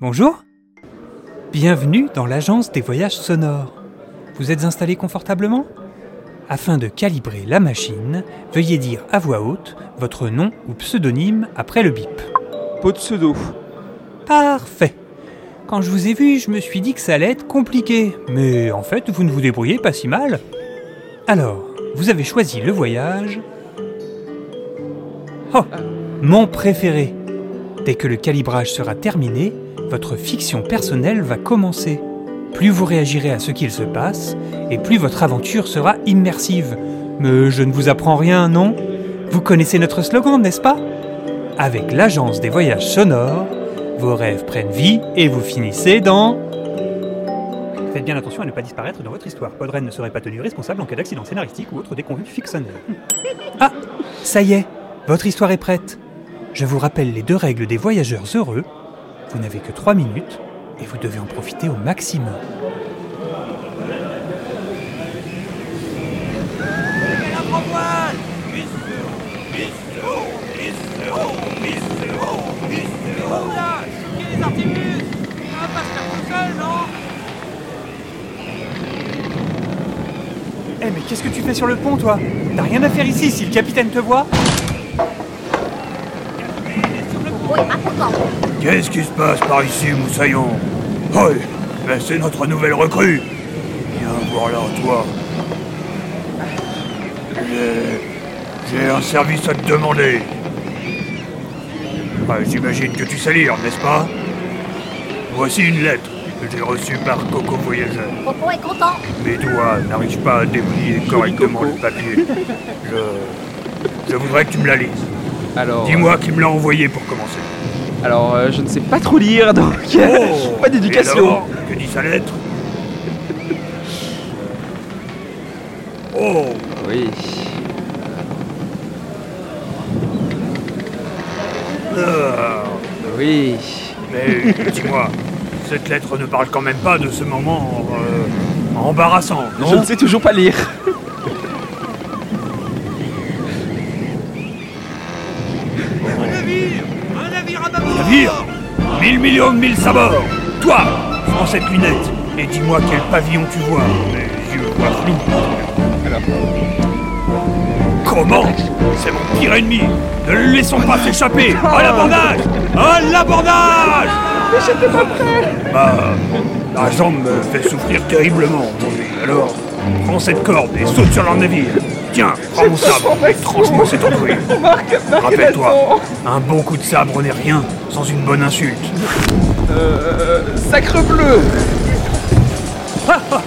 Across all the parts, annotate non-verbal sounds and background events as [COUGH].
Bonjour Bienvenue dans l'agence des voyages sonores. Vous êtes installé confortablement? Afin de calibrer la machine, veuillez dire à voix haute votre nom ou pseudonyme après le bip. Pot de pseudo. Parfait Quand je vous ai vu, je me suis dit que ça allait être compliqué, mais en fait, vous ne vous débrouillez pas si mal. Alors, vous avez choisi le voyage. Oh Mon préféré Dès que le calibrage sera terminé, votre fiction personnelle va commencer. Plus vous réagirez à ce qu'il se passe, et plus votre aventure sera immersive. Mais je ne vous apprends rien, non? Vous connaissez notre slogan, n'est-ce pas? Avec l'agence des voyages sonores, vos rêves prennent vie et vous finissez dans... Faites bien attention à ne pas disparaître dans votre histoire. Podren ne serait pas tenu responsable en cas d'accident scénaristique ou autre déconvenue fictionnelle. Ah Ça y est, votre histoire est prête. Je vous rappelle les deux règles des voyageurs heureux. Vous n'avez que trois minutes et vous devez en profiter au maximum. Eh mais qu'est-ce que tu fais sur le pont toi? T'as rien à faire ici si le capitaine te voit? Qu'est-ce qui se passe par ici, Moussaillon Oh, ben c'est notre nouvelle recrue. Viens voir là, toi. J'ai... J'ai un service à te demander. Ah, J'imagine que tu sais lire, n'est-ce pas Voici une lettre que j'ai reçue par Coco Voyageur. Popo est content. Mes doigts n'arrivent pas à déplier correctement le papier. [LAUGHS] Je... Je voudrais que tu me la lises. Alors. Dis-moi qui me l'a envoyé pour commencer. Alors, euh, je ne sais pas trop lire, donc. [LAUGHS] Oh pas d'éducation. Que dit sa lettre Oh Oui. ah, Oui. Mais dis-moi, cette lettre ne parle quand même pas de ce moment euh, embarrassant, Je non ne sais toujours pas lire. Un navire Un navire Mille millions de mille sabords Toi Prends cette lunette et dis-moi quel pavillon tu vois. Les yeux voient flou. Comment C'est mon pire ennemi. Ne le laissons pas s'échapper. À l'abordage. À l'abordage. Mais j'étais pas prêt. Bah, ma jambe me fait souffrir terriblement aujourd'hui. Alors, prends cette corde et saute sur leur navire. Tiens, prends mon sabre et tranche-moi cette andouille. Marc, Marc Rappelle-toi, un bon coup de sabre n'est rien sans une bonne insulte. Euh. Sacre bleu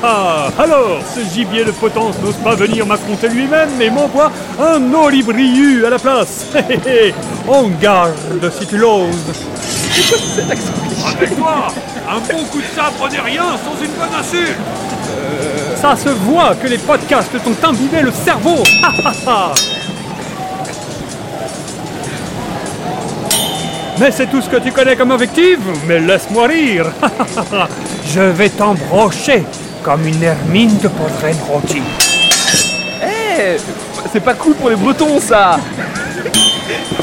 Ah, alors, ce gibier de potence n'ose pas venir m'affronter lui-même, mais m'envoie un olibriu à la place. [LAUGHS] Hé, hé, hé, On garde si tu l'oses. Rappelle-toi, un bon coup de sabre n'est rien sans une bonne insulte. Ça se voit que les podcasts t'ont imbibé le cerveau. [LAUGHS] Mais c'est tout ce que tu connais comme invective Mais laisse-moi rire. [LAUGHS] Je vais t'embrocher comme une hermine de podrenne rôtie. Eh C'est pas cool pour les Bretons, ça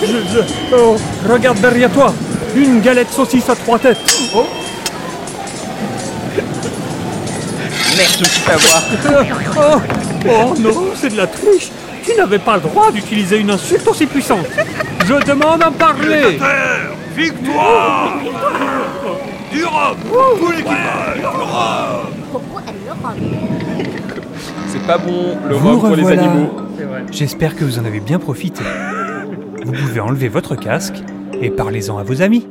Je, je- oh, regarde derrière toi, une galette saucisse à trois têtes. Oh, Merde, je me suis fait avoir. [LAUGHS] oh, oh non, c'est de la triche. Tu n'avais pas le droit d'utiliser une insulte aussi puissante. Je demande à parler. Victoire Du rhum Tout l'équipage rhum. C'est pas bon, le rhum pour les animaux. J'espère que vous en avez bien profité. Vous pouvez enlever votre casque et parlez-en à vos amis.